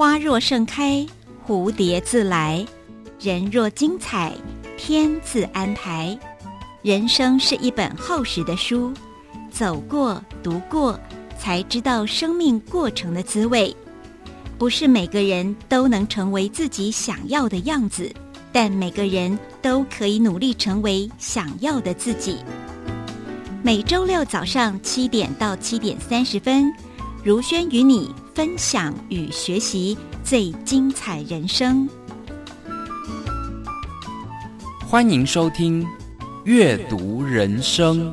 花若盛开，蝴蝶自来；人若精彩，天自安排。人生是一本厚实的书，走过、读过，才知道生命过程的滋味。不是每个人都能成为自己想要的样子，但每个人都可以努力成为想要的自己。每周六早上七点到七点三十分，如轩与你分享与学习最精彩人生。欢迎收听《阅读人生》。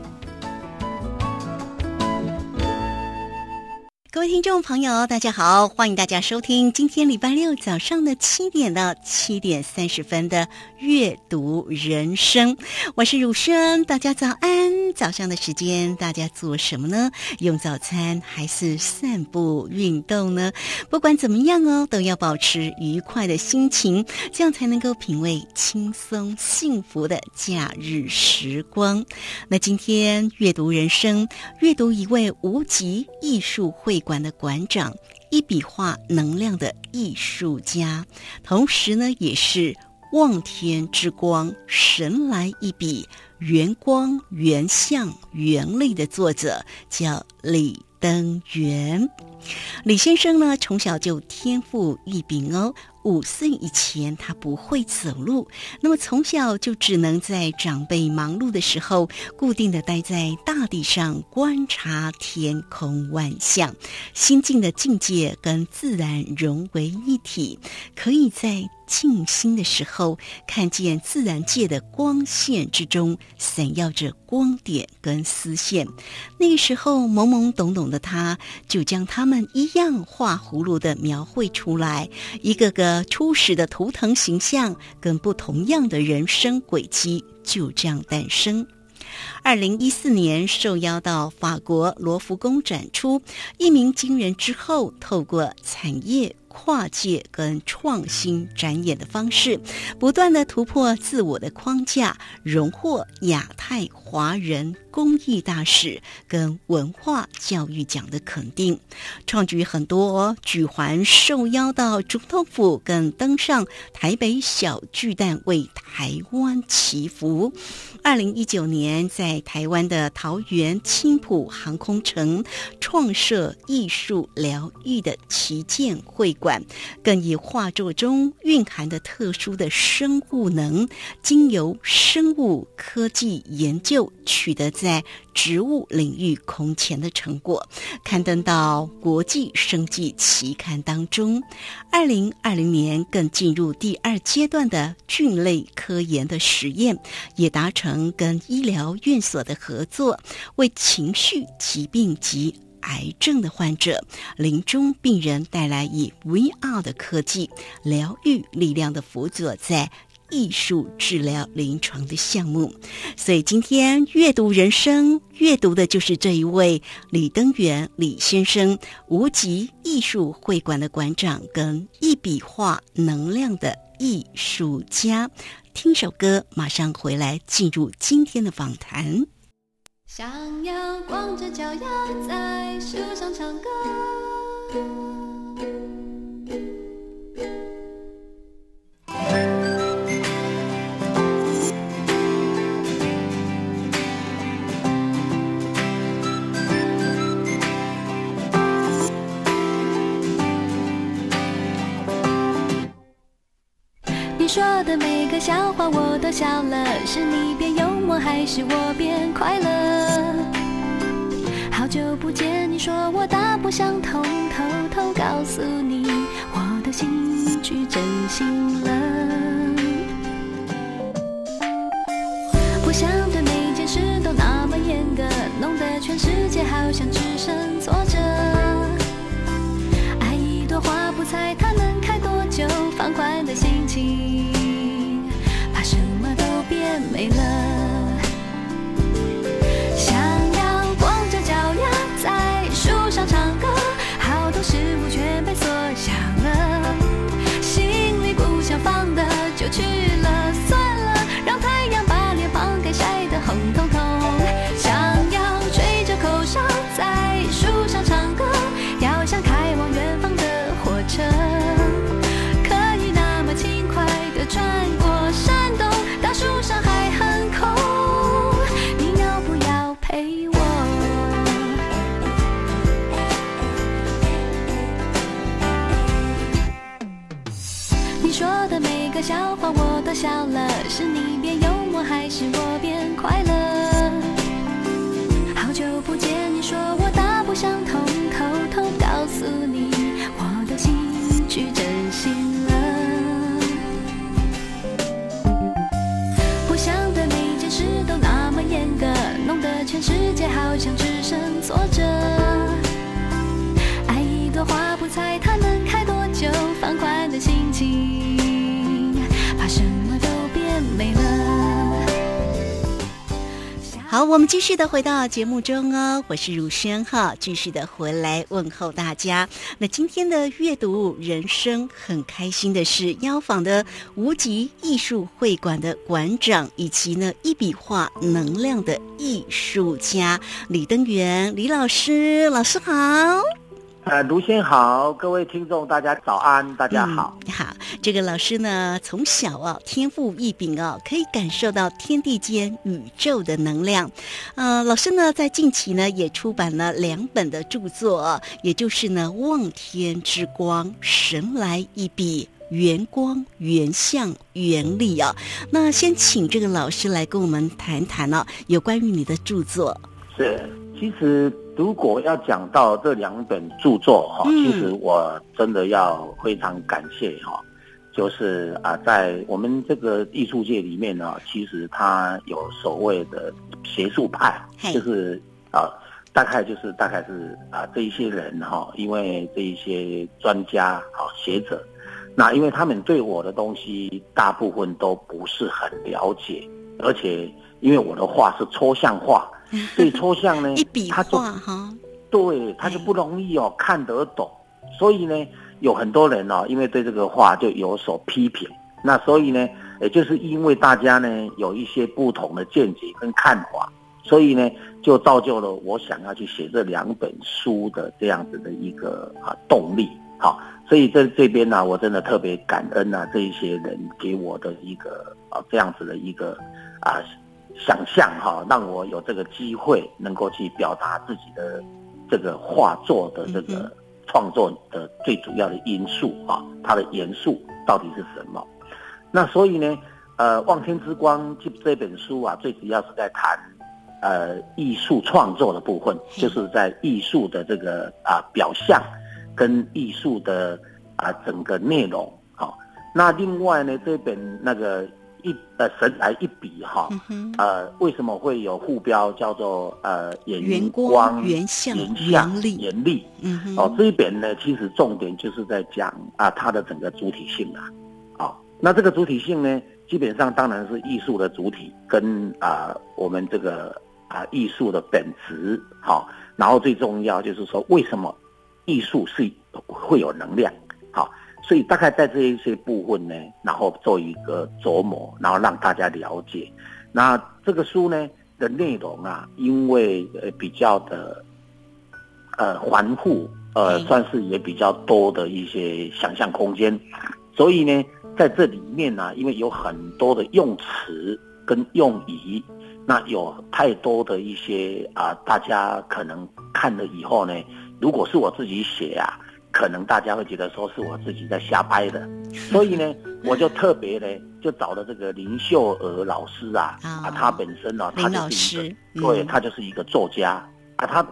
听众朋友，大家好，欢迎大家收听今天礼拜六早上的七点到七点三十分的阅读人生，我是汝轩，大家早安。早上的时间，大家做什么呢？用早餐还是散步运动呢？不管怎么样哦，都要保持愉快的心情，这样才能够品味轻松幸福的假日时光。那今天阅读人生，阅读一位无极艺术会。馆的馆长，一笔画能量的艺术家，同时呢，也是望天之光，神来一笔，圆光、圆相、圆类的作者，叫李登元。李先生呢，从小就天赋异禀哦。五岁以前，他不会走路，那么从小就只能在长辈忙碌的时候，固定的待在大地上观察天空万象，心境的境界跟自然融为一体，可以在。静心的时候，看见自然界的光线之中闪耀着光点跟丝线。那个时候，懵懵懂懂的他，就将他们一样画葫芦的描绘出来，一个个初始的图腾形象跟不同样的人生轨迹就这样诞生。二零一四年，受邀到法国罗浮宫展出，一鸣惊人之后，透过产业。跨界跟创新展演的方式，不断的突破自我的框架，荣获亚太华人公益大使跟文化教育奖的肯定，创举很多举环受邀到总统府，跟登上台北小巨蛋为台湾祈福。二零一九年，在台湾的桃园青浦航空城创设艺术疗愈的旗舰会馆。更以画作中蕴含的特殊的生物能，经由生物科技研究取得在在植物领域空前的成果，刊登到国际生技期刊当中。二零二零年更进入第二阶段的菌类科研的实验，也达成跟医疗院所的合作，为情绪疾病及。癌症的患者、临终病人带来以 VR 的科技疗愈力量的辅佐，在艺术治疗临床的项目。所以今天阅读人生，阅读的就是这一位李登元李先生，无极艺术会馆的馆长，跟一笔画能量的艺术家。听首歌，马上回来进入今天的访谈。想要光着脚丫在树上唱歌。说的每个笑话我都笑了，是你变幽默还是我变快乐？好久不见，你说我大不相同，偷偷告诉你，我的心去真心了。好，我们继续的回到节目中哦，我是如轩哈，继续的回来问候大家。那今天的阅读人生很开心的是邀访的无极艺术会馆的馆长，以及呢一笔画能量的艺术家李登元李老师，老师好。呃，卢先好，各位听众大家早安，大家好。嗯、好，这个老师呢，从小啊天赋异禀哦，可以感受到天地间宇宙的能量。呃，老师呢在近期呢也出版了两本的著作，也就是呢《望天之光》《神来一笔》。圆光、圆相、圆力啊，那先请这个老师来跟我们谈谈呢、啊，有关于你的著作。是，其实如果要讲到这两本著作哈，嗯其实我真的要非常感谢哈，就是啊，在我们这个艺术界里面呢，其实它有所谓的学术派，就是啊。大概就是大概是啊，这一些人哈，因为这一些专家啊学者，那因为他们对我的东西大部分都不是很了解，而且因为我的画是抽象画，所以抽象呢 一笔画哈，对，他就不容易哦看得懂，所以呢，有很多人哦，因为对这个画就有所批评，那所以呢，也就是因为大家呢有一些不同的见解跟看法，所以呢，就造就了我想要去写这两本书的这样子的一个啊动力。好，所以在这边呢、我真的特别感恩啊，这一些人给我的一个啊这样子的一个啊想象哈、让我有这个机会能够去表达自己的这个画作的这嗯个创作的最主要的因素啊，它的元素到底是什么？那所以呢，呃，《望天之光》这这本书啊，最主要是在谈呃艺术创作的部分，就是在艺术的这个啊表象跟艺术的啊整个内容。好、那另外呢，这本那个一呃神来一笔哈、嗯，呃，为什么会有副标叫做呃眼圆光光、圆相圆相、力圆力？嗯哼，哦，这一本呢，其实重点就是在讲啊它的整个主体性啊。哦，那这个主体性呢，基本上当然是艺术的主体跟啊我们这个啊艺术的本质。好、然后最重要就是说，为什么艺术是会有能量？好、所以大概在这一些部分呢，然后做一个琢磨，然后让大家了解。那这个书呢的内容啊，因为呃比较的呃繁复，呃嗯算是也比较多的一些想象空间，所以呢，在这里面呢、因为有很多的用词跟用语，那有太多的一些啊、大家可能看了以后呢，如果是我自己写啊，可能大家会觉得说是我自己在瞎掰的，所以呢，我就特别呢，就找了这个林秀娥老师啊，啊。啊，他本身呢、他就是一个对他就是一个作家。啊，他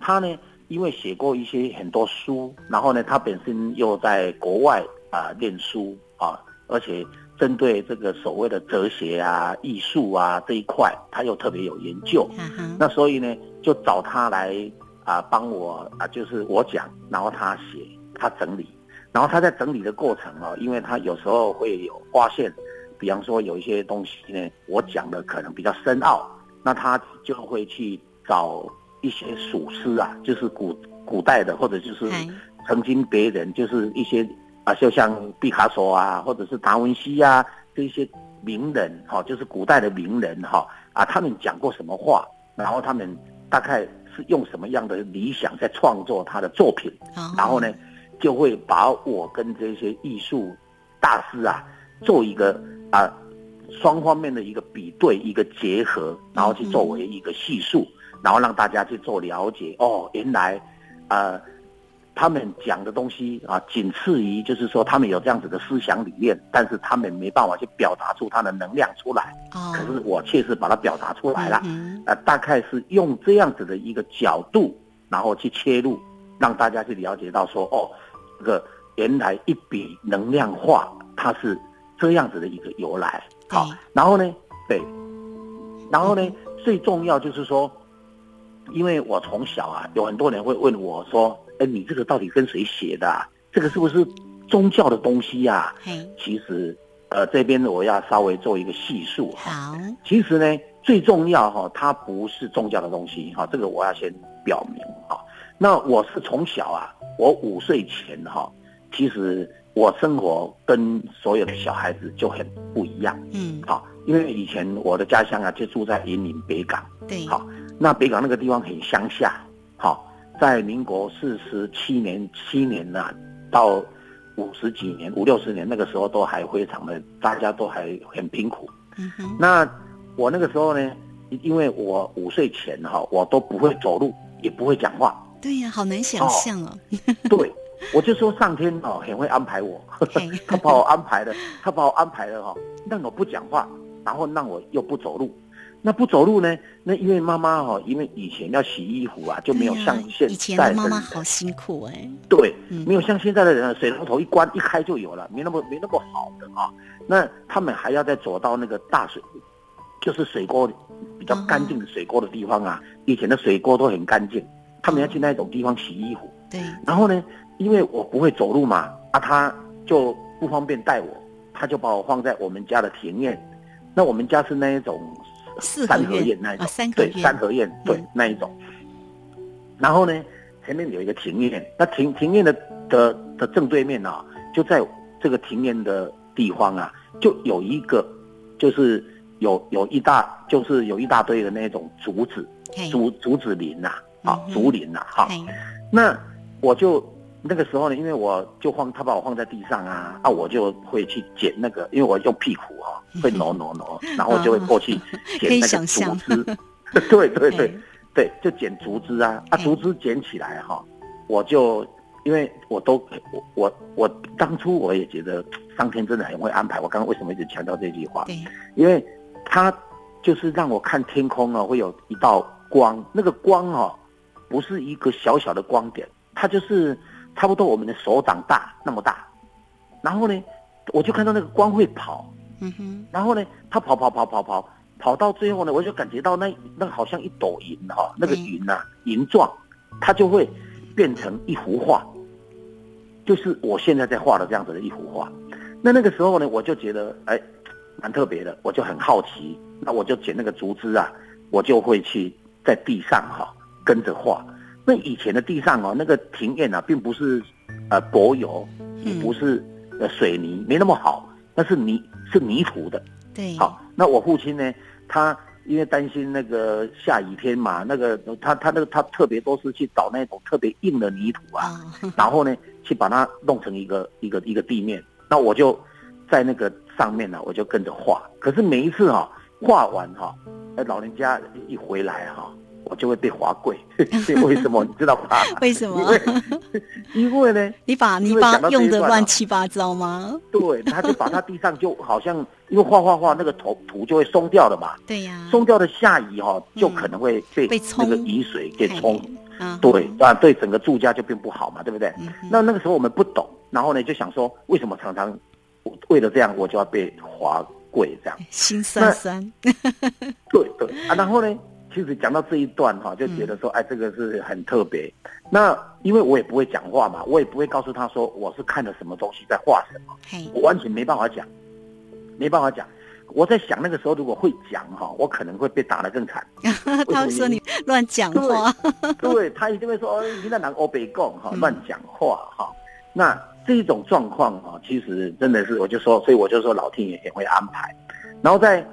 他呢，因为写过一些很多书，然后呢，他本身又在国外啊念书啊，而且针对这个所谓的哲学啊、艺术啊这一块，他又特别有研究。那所以呢，就找他来啊帮我啊，就是我讲，然后他写，他整理，然后他在整理的过程哦，因为他有时候会有发现，比方说有一些东西呢，我讲的可能比较深奥，那他就会去找一些属诗啊，就是古古代的，或者就是曾经别人就是一些啊，就像毕卡索啊，或者是达文西啊这些名人哈、就是古代的名人哈啊，他们讲过什么话，然后他们大概是用什么样的理想在创作他的作品，哦然后呢，就会把我跟这些艺术大师啊做一个啊双方面的一个比对、一个结合，然后去作为一个叙述，然后让大家去做了解。哦，原来呃他们讲的东西啊，仅次于就是说他们有这样子的思想理念，但是他们没办法去表达出他的能量出来。哦，可是我确实把它表达出来了。嗯呃，大概是用这样子的一个角度，然后去切入，让大家去了解到说，哦，这个原来一笔能量画它是这样子的一个由来。好，然后呢，对，然后呢，最重要就是说，因为我从小啊，有很多人会问我说，哎，你这个到底跟谁学的、啊？这个是不是宗教的东西呀、嘿，其实，呃，这边我要稍微做一个细述哈。好，其实呢，最重要哈，它不是宗教的东西哈，这个我要先表明哈。那我是从小啊，我五岁前哈，其实我生活跟所有的小孩子就很不一样嗯，好，因为以前我的家乡啊就住在云林北港，对，好，那北港那个地方很乡下，好，在民国四十七年七年呐、到五十几年五六十年那个时候都还非常的，大家都还很贫苦。嗯哼，那我那个时候呢，因为我五岁前哈，我都不会走路，也不会讲话，对呀，好难想象哦，对，我就说上天哦很会安排我，他把我安排了，他把我安排了哈，让我不讲话，然后让我又不走路。那不走路呢？那因为妈妈哈，因为以前要洗衣服啊，就没有像现以前在的妈妈人好辛苦哎，对嗯，没有像现在的人，水龙头一关一开就有了，没那么没那么好的啊。那他们还要再走到那个大水，就是水沟比较干净的水沟的地方啊。以前的水沟都很干净，他们要去那种地方洗衣服。对，然后呢，因为我不会走路嘛，啊，他就不方便带我，他就把我放在我们家的庭院。那我们家是那一种四合三合院院那一种，对三合院，对、嗯。那一种。然后呢，前面有一个庭院，那庭庭院的的的正对面啊，就在这个庭院的地方啊，就有一个，就是有有一大，就是有一大堆的那种竹子，竹竹子林呐、啊，嗯竹林呐、哈、嘿，那我就那个时候呢，因为我就放他把我放在地上啊，啊，我就会去捡那个，因为我用屁股哦、会挪挪挪，然后就会过去 捡那个竹枝，对对对嘿对，就捡竹枝啊，啊，竹枝捡起来哈、我就因为我都我我我当初我也觉得上天真的很会安排，我刚刚为什么一直强调这句话？对，因为他就是让我看天空啊，会有一道光，那个光哦，不是一个小小的光点，它就是差不多我们的手掌大那么大。然后呢，我就看到那个光会跑，嗯哼，然后呢，它跑跑跑跑跑，跑到最后呢，我就感觉到那那好像一朵云哈、那个嗯云呐、云状，它就会变成一幅画，就是我现在在画的这样子的一幅画。那那个时候呢，我就觉得哎，蛮特别的，我就很好奇，那我就捡那个竹枝啊，我就会去在地上哈、跟着画。那以前的地上哦，那个庭院啊，并不是呃柏油，也不是呃水泥，没那么好，那是泥是泥土的。对，好，那我父亲呢，他因为担心那个下雨天嘛，那个他他那个他特别都是去找那种特别硬的泥土啊，啊，然后呢去把它弄成一个一个一个地面，那我就在那个上面呢、我就跟着画。可是每一次哈、画完哈、呃老人家一回来哈、我就会被罚跪，为什么你知道吗？为什么因？为 因为呢，你把因为泥巴讲到这一段啊用的乱七八糟吗？对，他就把它地上就好像因为画画画那个头土就会松掉了嘛，对呀，松掉的下雨哈、就可能会被那个雨水给冲，啊，对啊，对整个住家就并不好嘛，对不对？嗯那那个时候我们不懂，然后呢就想说，为什么常常为了这样我就要被罚跪这样？心酸酸，对对啊，然后呢，其实讲到这一段哈、就觉得说，哎，这个是很特别。那因为我也不会讲话嘛，我也不会告诉他说我是看了什么东西在画什么，我完全没办法讲，没办法讲。我在想那个时候如果会讲哈、我可能会被打得更惨。他会说你乱讲话，对他一定会说，哦，你在拿欧北共哈嗯乱讲话哈。那这一种状况哈，其实真的是，我就说，所以我就说老天爷也会安排。然后在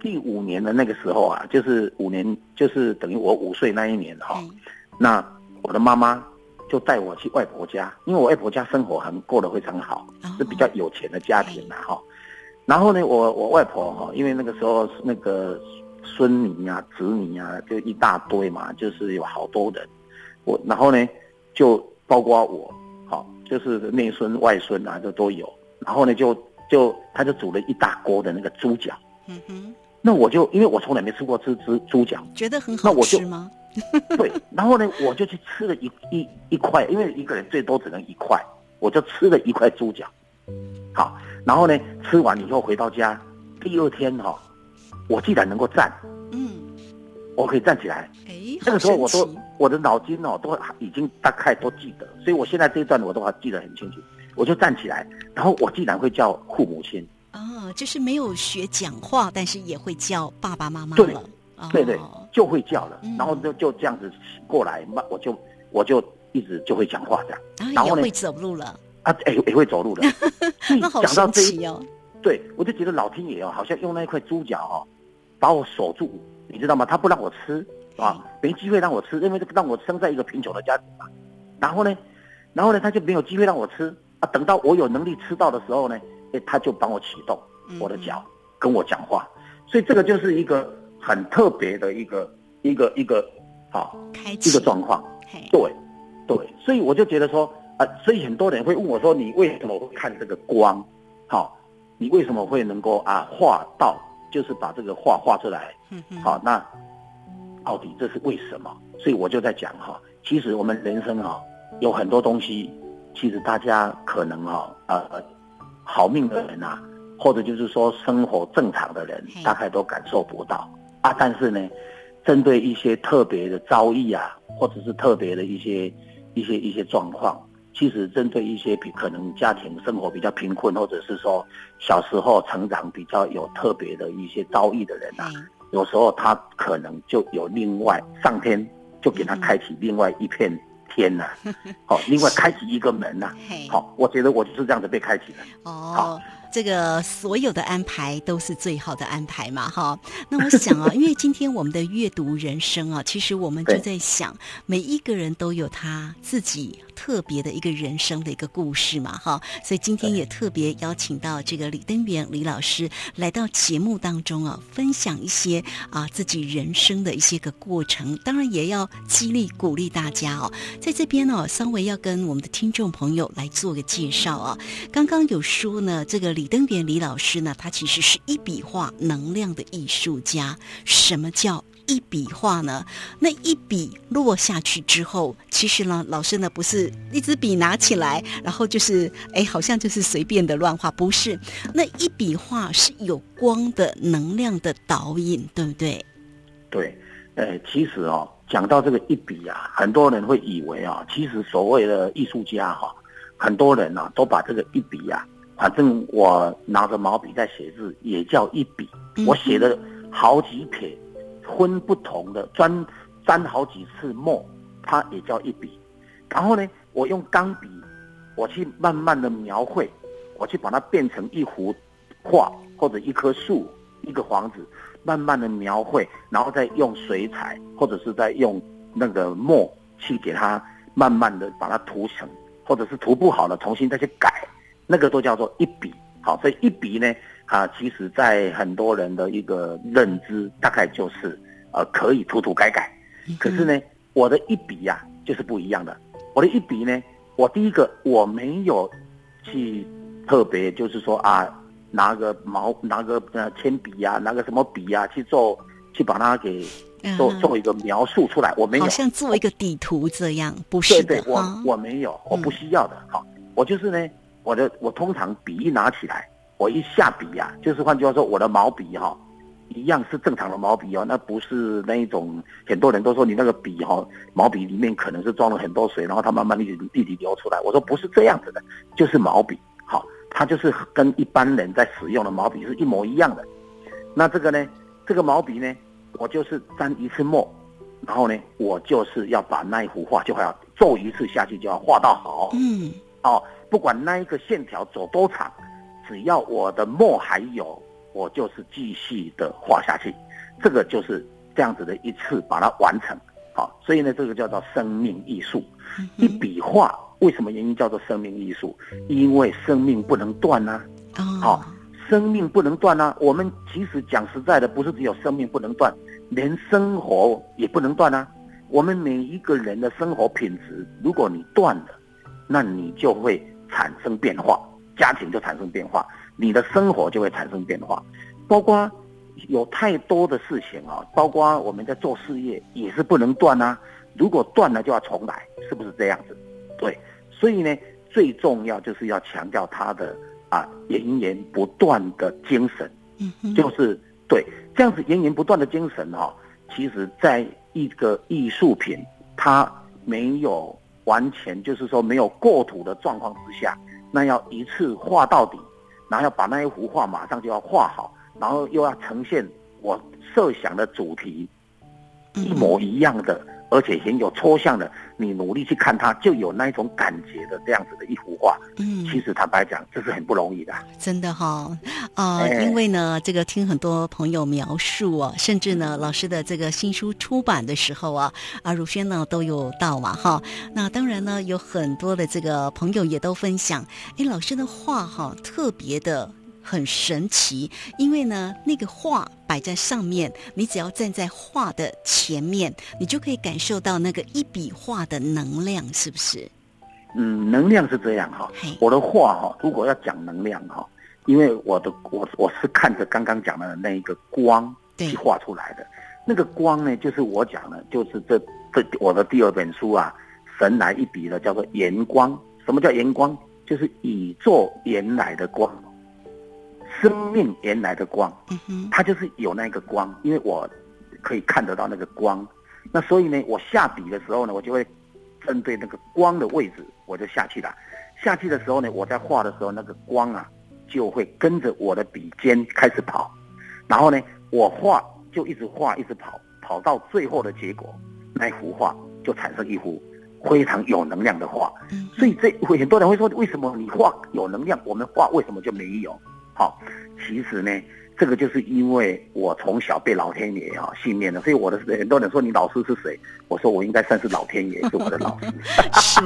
第五年的那个时候啊，就是五年，就是等于我五岁那一年哈，嘿那我的妈妈就带我去外婆家，因为我外婆家生活很过得非常好，哦是比较有钱的家庭嘛哈。然后呢，我我外婆哈，因为那个时候那个孙女啊、侄女啊，就一大堆嘛，就是有好多人。我然后呢，就包括我，好，就是内孙外孙啊，这都有。然后呢，就就他就煮了一大锅的那个猪脚，嗯哼，那我就因为我从来没吃过这只猪脚，觉得很好吃吗？对，然后呢，我就去吃了一一一块，因为一个人最多只能一块，我就吃了一块猪脚。好，然后呢，吃完以后回到家，第二天哈、我既然能够站，嗯，我可以站起来。哎，那个时候我都我的脑筋哦都已经大概都记得，所以我现在这一段我都还记得很清楚。我就站起来，然后我既然会叫父母亲，哦，就是没有学讲话，但是也会叫爸爸妈妈对对对，就会叫了嗯，然后就就这样子过来，慢我就我就一直就会讲话这样，然然后会走路了，啊，哎也会走路了。那好讲到这一神奇哦。对，我就觉得老天爷哦，好像用那一块猪脚哦，把我锁住，你知道吗？他不让我吃啊，没机会让我吃，因为让我生在一个贫穷的家庭嘛。然后呢，然后呢，他就没有机会让我吃啊。等到我有能力吃到的时候呢，哎，他就帮我启动嗯我的脚，跟我讲话。所以这个就是一个很特别的一个一个一个啊开启一个状况。对，对，所以我就觉得说，啊、所以很多人会问我说，你为什么会看这个光？好、你为什么会能够啊画到，就是把这个画画出来？好、那到底这是为什么？所以我就在讲哈、其实我们人生哈、有很多东西，其实大家可能哈、呃好命的人啊，或者就是说生活正常的人，大概都感受不到啊。但是呢，针对一些特别的遭遇啊，或者是特别的一些一些一些状况，其实针对一些比可能家庭生活比较贫困，或者是说小时候成长比较有特别的一些遭遇的人啊，有时候他可能就有另外上天就给他开启另外一片天呐、好、另外开启一个门呐、嘿，好、我觉得我就是这样子被开启的。哦好。这个所有的安排都是最好的安排嘛，哈。那我想啊，因为今天我们的阅读人生啊，其实我们就在想，每一个人都有他自己特别的一个人生的一个故事嘛，哈。所以今天也特别邀请到这个李登元李老师来到节目当中啊，分享一些啊自己人生的一些个过程，当然也要激励鼓励大家哦。在这边呢、稍微要跟我们的听众朋友来做个介绍啊。刚刚有说呢，这个李登元李老师呢，他其实是一笔画能量的艺术家。什么叫一笔画呢？那一笔落下去之后，其实呢，老师呢不是一支笔拿起来，然后就是哎，好像就是随便的乱画，不是。那一笔画是有光的能量的导引，对不对？对，呃，其实哦，讲到这个一笔啊，很多人会以为啊，其实所谓的艺术家哈、很多人呐、都把这个一笔啊，反正我拿着毛笔在写字，也叫一笔。嗯我写了好几撇，分不同的，专沾好几次墨，它也叫一笔。然后呢，我用钢笔，我去慢慢的描绘，我去把它变成一幅画或者一棵树、一个房子，慢慢的描绘，然后再用水彩或者是再用那个墨去给它慢慢的把它涂成，或者是涂不好了重新再去改，那个都叫做一笔。好，所以一笔呢，啊，其实在很多人的一个认知，大概就是呃可以涂涂改改。可是呢，我的一笔呀、就是不一样的。我的一笔呢，我第一个我没有去特别就是说啊，拿个毛拿个呃铅笔呀、拿个什么笔呀、去做去把它给做嗯做一个描述出来，我没有。好像做一个底图这样，不是的对对，我哈。我没有，我不需要的。好，我就是呢，我的我通常笔一拿起来，我一下笔呀、就是换句话说，我的毛笔哈、一样是正常的毛笔哦，那不是那一种很多人都说你那个笔哈、毛笔里面可能是装了很多水，然后它慢慢一直一直流出来。我说不是这样子的，就是毛笔，好，它就是跟一般人在使用的毛笔是一模一样的。那这个呢，这个毛笔呢，我就是沾一次墨，然后呢，我就是要把那一幅画就要皱一次下去，就要画到好。嗯，哦，不管那一个线条走多长，只要我的墨还有，我就是继续的画下去。这个就是这样子的一次把它完成。好、所以呢，这个叫做生命艺术。一笔画为什么原因叫做生命艺术？因为生命不能断啊。哦好，生命不能断啊！我们其实讲实在的，不是只有生命不能断，连生活也不能断啊！我们每一个人的生活品质，如果你断了，那你就会产生变化，家庭就产生变化，你的生活就会产生变化，包括有太多的事情啊，包括我们在做事业也是不能断啊，如果断了就要重来，是不是这样子？对，所以呢，最重要就是要强调他的啊源源不断的精神，嗯哼，就是对这样子源源不断的精神哈、其实在一个艺术品它没有完全就是说没有过土的状况之下，那要一次画到底，然后要把那一幅画马上就要画好，然后又要呈现我设想的主题嗯。一模一样的，而且很有抽象的，你努力去看它，就有那一种感觉的这样子的一幅画。嗯，其实坦白讲，这是很不容易的。真的哈、啊，哎因为呢，这个听很多朋友描述啊，甚至呢，老师的这个新书出版的时候啊，啊，如轩呢都有到嘛哈。那当然呢，有很多的这个朋友也都分享，哎，老师的画哈特别的。很神奇，因为呢，那个画摆在上面，你只要站在画的前面，你就可以感受到那个一笔画的能量，是不是？嗯，能量是这样哈嘿。我的画哈，如果要讲能量哈，因为我的我我是看着刚刚讲的那一个光对去画出来的，那个光呢，就是我讲的，就是这这我的第二本书啊，神来一笔的叫做炎光。什么叫炎光？就是宇宙原来的光，生命原来的光。嗯，它就是有那个光，因为我可以看得到那个光，那所以呢，我下笔的时候呢，我就会针对那个光的位置，我就下去了。下去的时候呢，我在画的时候，那个光啊，就会跟着我的笔尖开始跑，然后呢，我画就一直画，一直跑，跑到最后的结果，那幅画就产生一幅非常有能量的画。嗯所以这会 很多人会说，为什么你画有能量，我们画为什么就没有？好、其实呢，这个就是因为我从小被老天爷啊训练的，所以我的很多人说你老师是谁？我说我应该算是老天爷是我的老师。是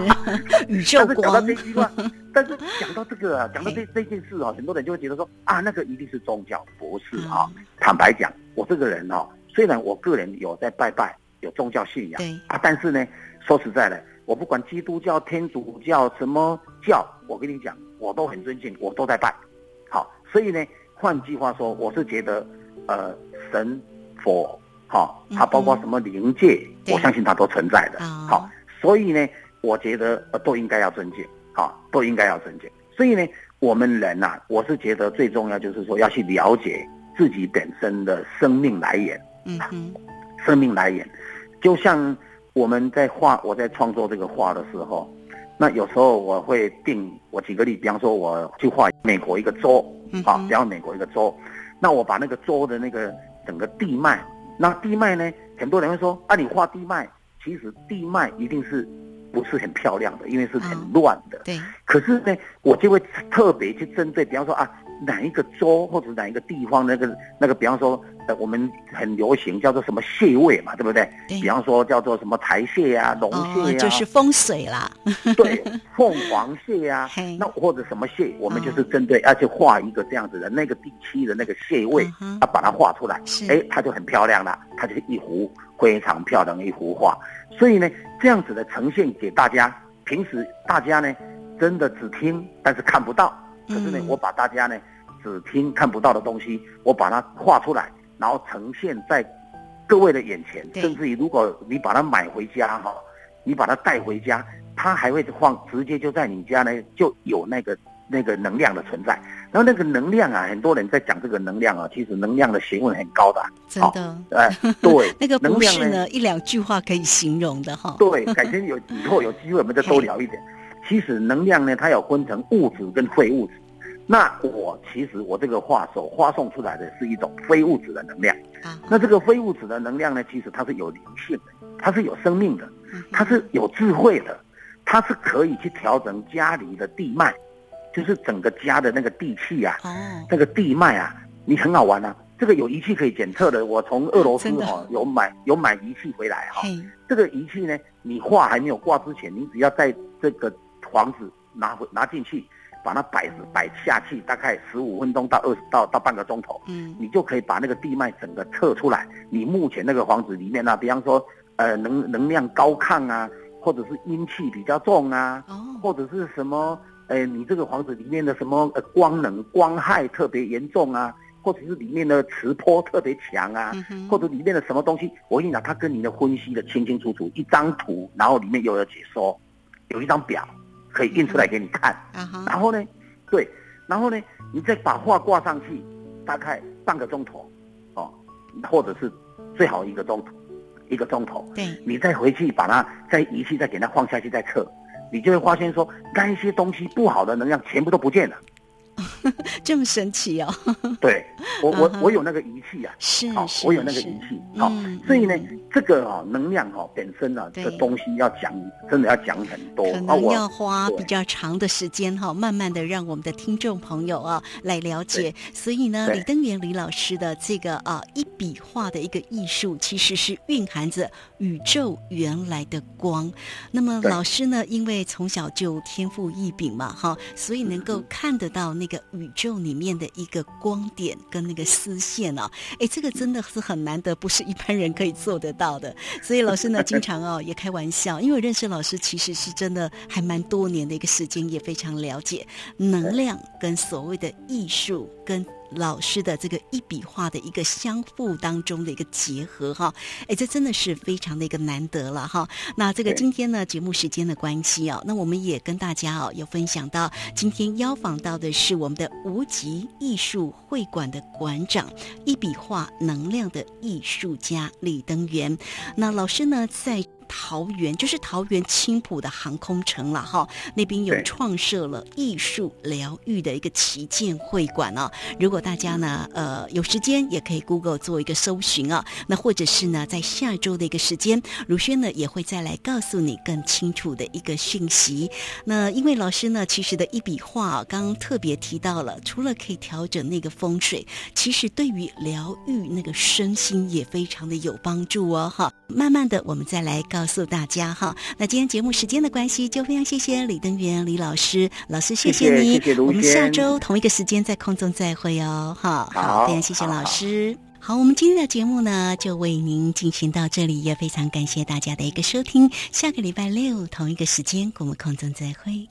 宇宙但是讲到光这，句话，但是讲到这个啊，讲到这这件事啊，很多人就会觉得说啊，那个一定是宗教，不是啊。嗯坦白讲，我这个人哈、虽然我个人有在拜拜，有宗教信仰对啊，但是呢，说实在的，我不管基督教、天主教什么教，我跟你讲，我都很尊敬，我都在拜。好，所以呢，换句话说，我是觉得，呃，神佛，哈、它包括什么灵界，嗯我相信它都存在的。啊好，所以呢，我觉得呃都应该要尊敬，好，都应该要尊敬。所以呢，我们人呐、我是觉得最重要就是说要去了解自己本身的生命来源，嗯哼，生命来源，就像我们在画，我在创作这个画的时候，那有时候我会定，我举个例，比方说我去画美国一个州嗯，啊，哼比方美国一个州，那我把那个州的那个整个地脉，那地脉呢，很多人会说啊，你画地脉，其实地脉一定是不是很漂亮的，因为是很嗯乱的。对，可是呢，我就会特别去针对，比方说啊，哪一个州或者哪一个地方那个那个，比方说呃，我们很流行叫做什么蟹位嘛，对不对？对。比方说叫做什么台蟹啊、龙哦蟹，啊，就是风水啦，对，凤凰蟹啊，那或者什么蟹，我们就是针对，要去画一个这样子的那个地区的那个蟹位把它画出来。是，哎，它就很漂亮了，它就是一幅非常漂亮的一幅画。所以呢，这样子的呈现给大家，平时大家呢真的只听，但是看不到。可是呢嗯，我把大家呢只听看不到的东西，我把它画出来，然后呈现在各位的眼前，甚至于如果你把它买回家哈，你把它带回家，它还会放，直接就在你家呢就有那个那个能量的存在。然后那个能量啊，很多人在讲这个能量啊，其实能量的学问很高的啊。真的，哎，对，那个能量不是呢一两句话可以形容的哈。对，改天有以后有机会我们再多聊一点。其实能量呢，它有分成物质跟非物质。那我其实我这个画所发送出来的是一种非物质的能量。啊，那这个非物质的能量呢，其实它是有灵性的，它是有生命的，嗯。它是有智慧的，它是可以去调整家里的地脉，就是整个家的那个地气啊，哦，那个地脉啊，你很好玩啊。这个有仪器可以检测的，我从俄罗斯哈、有买有买仪器回来哈、嘿，这个仪器呢，你画还没有挂之前，你只要在这个房子拿回拿进去，把它摆摆下去，大概十五分钟到二十到到半个钟头，嗯，你就可以把那个地脉整个测出来。你目前那个房子里面呢、比方说呃能能量高亢啊，或者是阴气比较重啊，哦，或者是什么，呃，你这个房子里面的什么呃光能光害特别严重啊，或者是里面的磁波特别强啊，或者里面的什么东西，我跟你讲，他跟你的分析的清清楚楚，一张图，然后里面又有解说，有一张表可以印出来给你看，然后呢，对，然后呢，你再把画挂上去，大概半个钟头，哦，或者是最好一个钟头。一个钟头，对，你再回去把它再仪器再给它放下去再测，你就会发现说，那些东西不好的能量全部都不见了。这么神奇哦！对，我我我有那个仪器啊，是，我有那个仪器，好，所以呢，这个啊能量哈本身啊这东西要讲，真的要讲很多，可能要花比较长的时间哈，慢慢的让我们的听众朋友啊来了解。所以呢，李登元李老师的这个啊一笔画的一个艺术，其实是蕴含着宇宙原来的光。那么老师呢，因为从小就天赋异禀嘛哈，所以能够看得到。那个宇宙里面的一个光点跟那个丝线哦，哎，这个真的是很难得，不是一般人可以做得到的。所以老师呢，经常哦也开玩笑，因为我认识老师其实是真的还蛮多年的一个时间，也非常了解能量跟所谓的艺术跟。老师的这个一笔画的一个相互当中的一个结合哈，哎，这真的是非常的一个难得了哈。那这个今天呢，节目时间的关系哦，那我们也跟大家哦有分享到，今天邀访到的是我们的无极艺术会馆的馆长，一笔画能量的艺术家李登元。那老师呢，在桃园就是桃园青浦的航空城了哈，那边有创设了艺术疗愈的一个旗舰会馆啊。如果大家呢，呃，有时间也可以 Google 做一个搜寻啊。那或者是呢，在下周的一个时间，如轩呢也会再来告诉你更清楚的一个讯息。那因为老师呢，其实的一笔画刚刚特别提到了，除了可以调整那个风水，其实对于疗愈那个身心也非常的有帮助哦。哈，慢慢的我们再来告。告诉大家哈，那今天节目时间的关系，就非常谢谢李登元李老师，老师谢谢你，谢谢我们下周同一个时间在空中再会哦，好，好，非常谢谢老师。好，我们今天的节目呢，就为您进行到这里，也非常感谢大家的一个收听。下个礼拜六同一个时间，我们空中再会。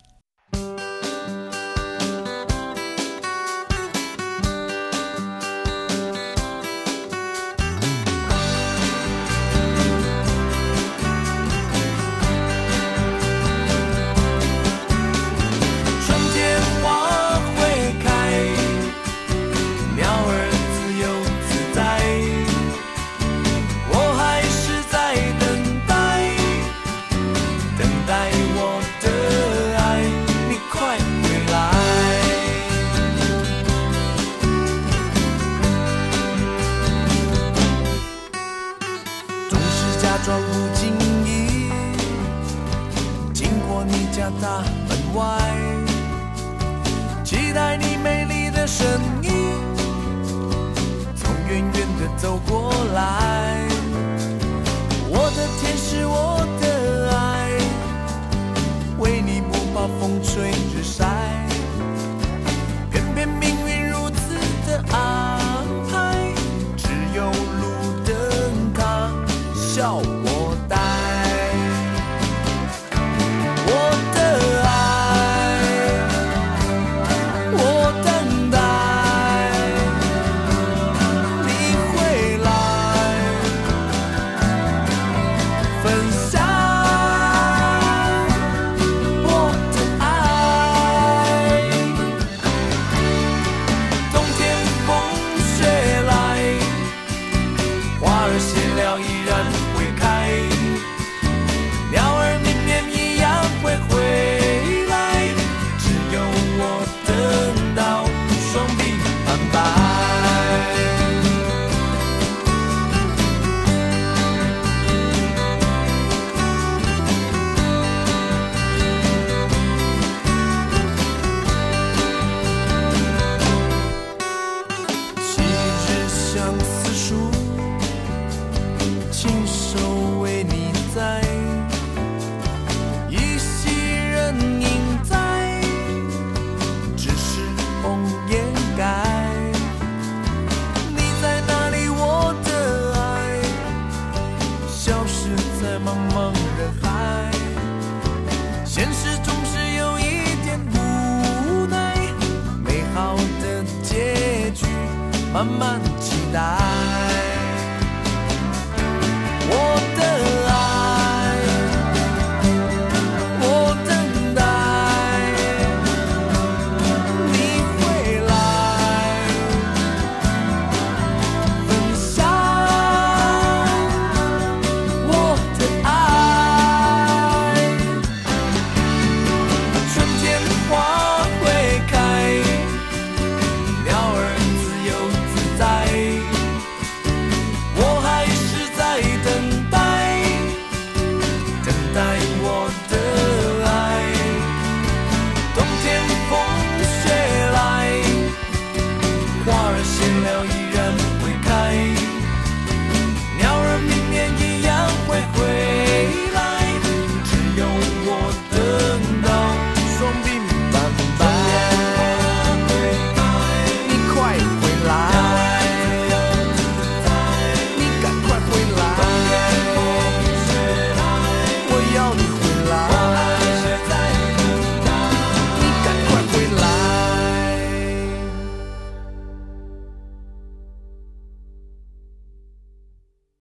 deixar.